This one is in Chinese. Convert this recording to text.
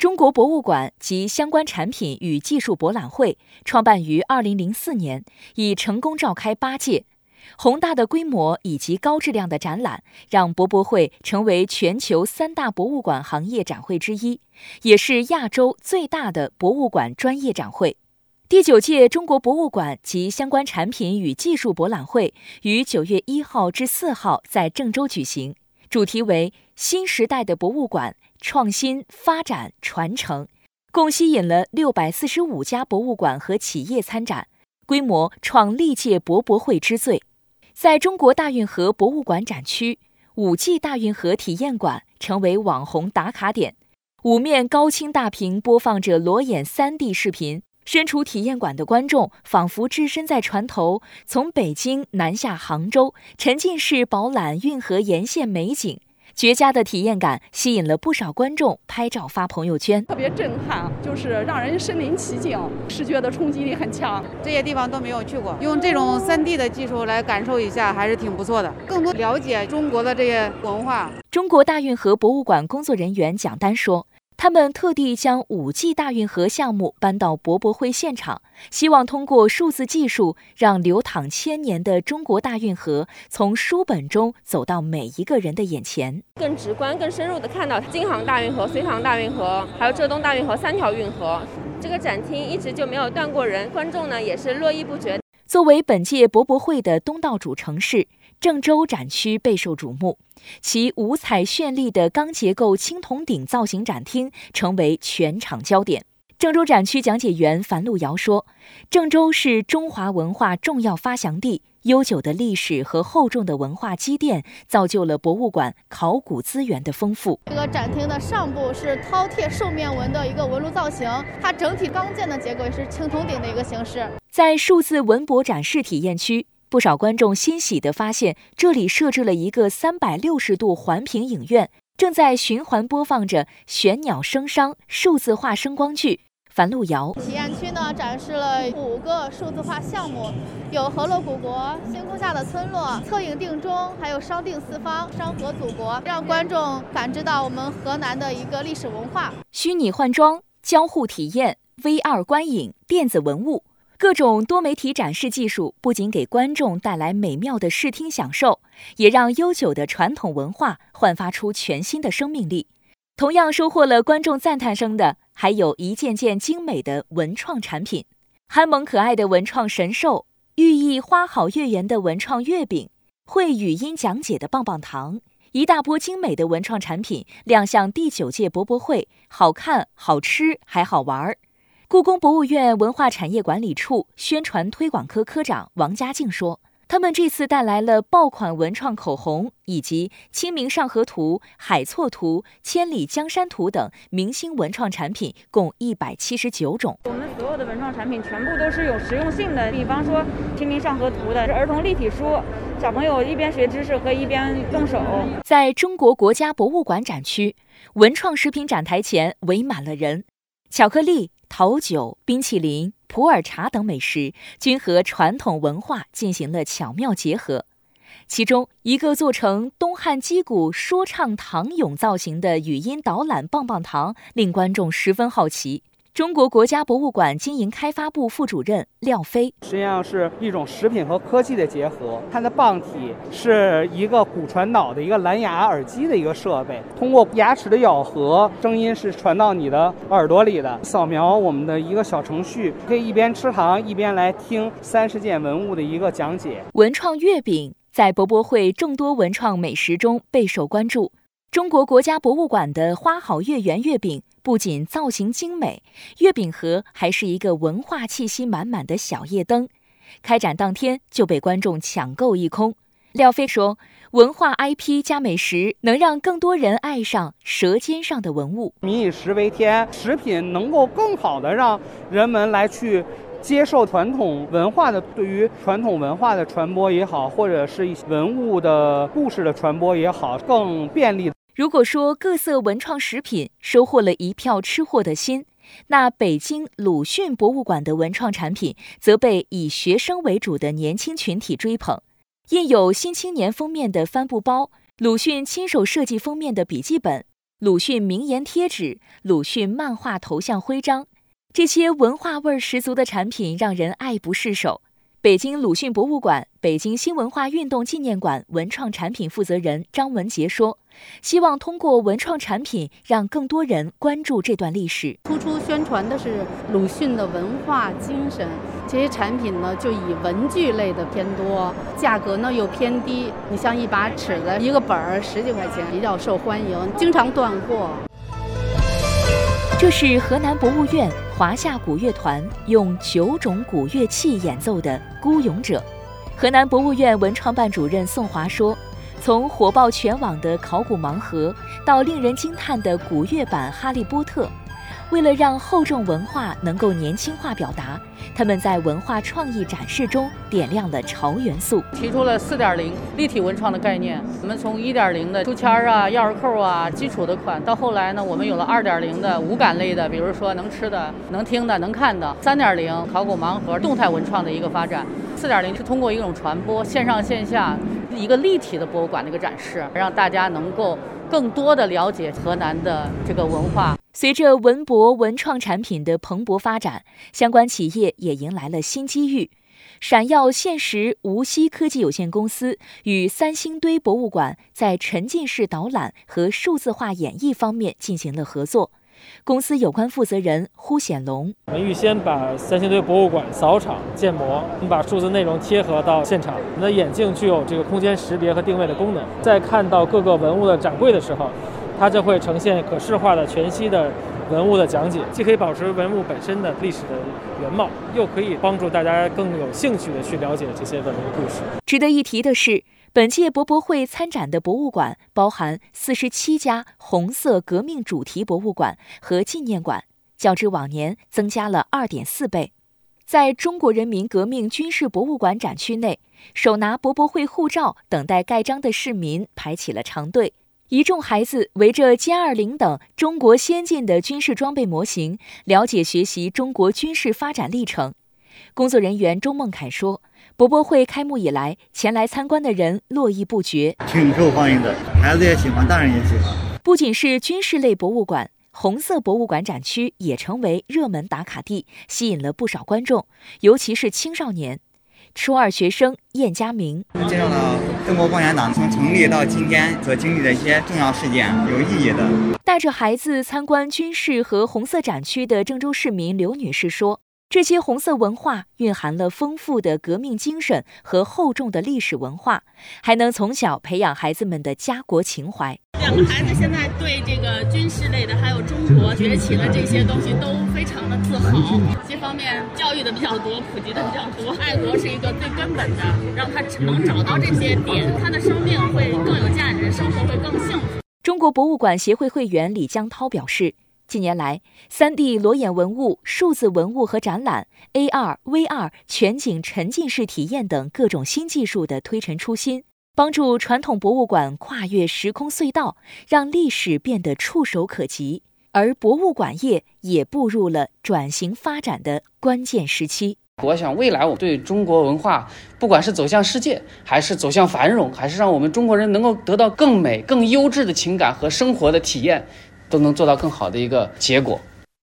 中国博物馆及相关产品与技术博览会创办于二零零四年，已成功召开八届。宏大的规模以及高质量的展览，让博博会成为全球三大博物馆行业展会之一，也是亚洲最大的博物馆专业展会。第九届中国博物馆及相关产品与技术博览会于九月一号至四号在郑州举行，主题为“新时代的博物馆”。创新发展传承，共吸引了六百四十五家博物馆和企业参展，规模创历届博博会之最。在中国大运河博物馆展区，五 G 大运河体验馆成为网红打卡点，五面高清大屏播放着裸眼 3D 视频，身处体验馆的观众仿佛置身在船头，从北京南下杭州，沉浸式饱览运河沿线美景。绝佳的体验感吸引了不少观众拍照发朋友圈，特别震撼，就是让人身临其境，视觉的冲击力很强。这些地方都没有去过，用这种 3D 的技术来感受一下，还是挺不错的，更多了解中国的这些文化。中国大运河博物馆工作人员蒋丹说。他们特地将五 G 大运河项目搬到博博会现场，希望通过数字技术，让流淌千年的中国大运河从书本中走到每一个人的眼前，更直观、更深入地看到京杭大运河、隋唐大运河，还有浙东大运河三条运河。这个展厅一直就没有断过人，观众呢也是络绎不绝。作为本届博博会的东道主城市。郑州展区备受瞩目，其五彩绚丽的钢结构青铜鼎造型展厅成为全场焦点。郑州展区讲解员樊路遥说：“郑州是中华文化重要发祥地，悠久的历史和厚重的文化积淀，造就了博物馆考古资源的丰富。这个展厅的上部是饕餮兽面纹的一个纹路造型，它整体钢件的结构也是青铜鼎的一个形式。在数字文博展示体验区。”不少观众欣喜地发现，这里设置了一个三百六十度环屏影院，正在循环播放着玄鸟声商数字化声光剧。樊路遥体验区呢，展示了五个数字化项目，有河洛古国、星空下的村落、策影定中，还有商定四方、商河祖国，让观众感知到我们河南的一个历史文化。虚拟换装、交互体验、VR 观影、电子文物。各种多媒体展示技术不仅给观众带来美妙的视听享受，也让悠久的传统文化焕发出全新的生命力。同样收获了观众赞叹声的，还有一件件精美的文创产品：憨萌可爱的文创神兽，寓意花好月圆的文创月饼，会语音讲解的棒棒糖，一大波精美的文创产品亮相第九届博博会，好看、好吃还好玩儿。故宫博物院文化产业管理处宣传推广科科长王佳静说：“他们这次带来了爆款文创口红，以及《清明上河图》《海错图》《千里江山图》等明星文创产品，共一百七十九种。我们所有的文创产品全部都是有实用性的，比方说《清明上河图》的是儿童立体书，小朋友一边学知识和一边动手。”在中国国家博物馆展区，文创食品展台前围满了人，巧克力。桃酒、冰淇淋、普洱茶等美食均和传统文化进行了巧妙结合。其中，一个做成东汉击鼓说唱唐咏造型的语音导览棒棒糖，令观众十分好奇。中国国家博物馆经营开发部副主任廖飞，实际上是一种食品和科技的结合。它的棒体是一个骨传导的一个蓝牙耳机的一个设备，通过牙齿的咬合，声音是传到你的耳朵里的。扫描我们的一个小程序，可以一边吃糖一边来听三十件文物的一个讲解。文创月饼在博博会众多文创美食中备受关注。中国国家博物馆的花好月圆月饼不仅造型精美，月饼盒还是一个文化气息满满的小夜灯。开展当天就被观众抢购一空。廖飞说：“文化 IP 加美食，能让更多人爱上舌尖上的文物。民以食为天，食品能够更好的让人们来去接受传统文化的，对于传统文化的传播也好，或者是一些文物的故事的传播也好，更便利。”如果说各色文创食品收获了一票吃货的心，那北京鲁迅博物馆的文创产品则被以学生为主的年轻群体追捧。印有《新青年》封面的帆布包、鲁迅亲手设计封面的笔记本、鲁迅名言贴纸、鲁迅漫画头像徽章，这些文化味儿十足的产品让人爱不释手。北京鲁迅博物馆、北京新文化运动纪念馆文创产品负责人张文杰说：“希望通过文创产品，让更多人关注这段历史。突出宣传的是鲁迅的文化精神。这些产品呢，就以文具类的偏多，价格呢又偏低。你像一把尺子，一个本儿十几块钱，比较受欢迎，经常断货。”这是河南博物院华夏古乐团用九种古乐器演奏的《孤勇者》。河南博物院文创办主任宋华说：“从火爆全网的考古盲盒，到令人惊叹的古乐版《哈利波特》。”为了让厚重文化能够年轻化表达，他们在文化创意展示中点亮了潮元素，提出了四点零立体文创的概念。我们从一点零的书签啊、钥匙扣啊基础的款，到后来呢，我们有了二点零的无感类的，比如说能吃的、能听的、能看的；三点零考古盲盒动态文创的一个发展；四点零是通过一种传播，线上线下一个立体的博物馆的一个展示，让大家能够更多的了解河南的这个文化。随着文博文创产品的蓬勃发展，相关企业也迎来了新机遇。闪耀现实无锡科技有限公司与三星堆博物馆在沉浸式导览和数字化演绎方面进行了合作。公司有关负责人呼显龙：我们预先把三星堆博物馆扫场建模，我们把数字内容贴合到现场。我们的眼镜具有这个空间识别和定位的功能，在看到各个文物的展柜的时候。它就会呈现可视化的全息的文物的讲解，既可以保持文物本身的历史的原貌，又可以帮助大家更有兴趣的去了解这些文物故事。值得一提的是，本届博博会参展的博物馆包含四十七家红色革命主题博物馆和纪念馆，较之往年增加了二点四倍。在中国人民革命军事博物馆展区内，手拿博博会护照等待盖章的市民排起了长队。一众孩子围着歼二零等中国先进的军事装备模型，了解学习中国军事发展历程。工作人员周梦凯说：“博博会开幕以来，前来参观的人络绎不绝，挺受欢迎的，孩子也喜欢，大人也喜欢。不仅是军事类博物馆，红色博物馆展区也成为热门打卡地，吸引了不少观众，尤其是青少年。”初二学生燕佳明介绍了中国共产党从成立到今天所经历的一些重要事件，有意义的。带着孩子参观军事和红色展区的郑州市民刘女士说。这些红色文化蕴含了丰富的革命精神和厚重的历史文化，还能从小培养孩子们的家国情怀。两个孩子现在对这个军事类的，还有中国崛起的这些东西都非常的自豪。这方面教育的比较多，普及的比较多。爱国是一个最根本的，让他能找到这些点，他的生命会更有价值，生活会更幸福。中国博物馆协会会员李江涛表示。近年来，3D 裸眼文物、数字文物和展览、AR、VR 全景沉浸式体验等各种新技术的推陈出新，帮助传统博物馆跨越时空隧道，让历史变得触手可及。而博物馆业也步入了转型发展的关键时期。我想，未来我对中国文化，不管是走向世界，还是走向繁荣，还是让我们中国人能够得到更美、更优质的情感和生活的体验。都能做到更好的一个结果。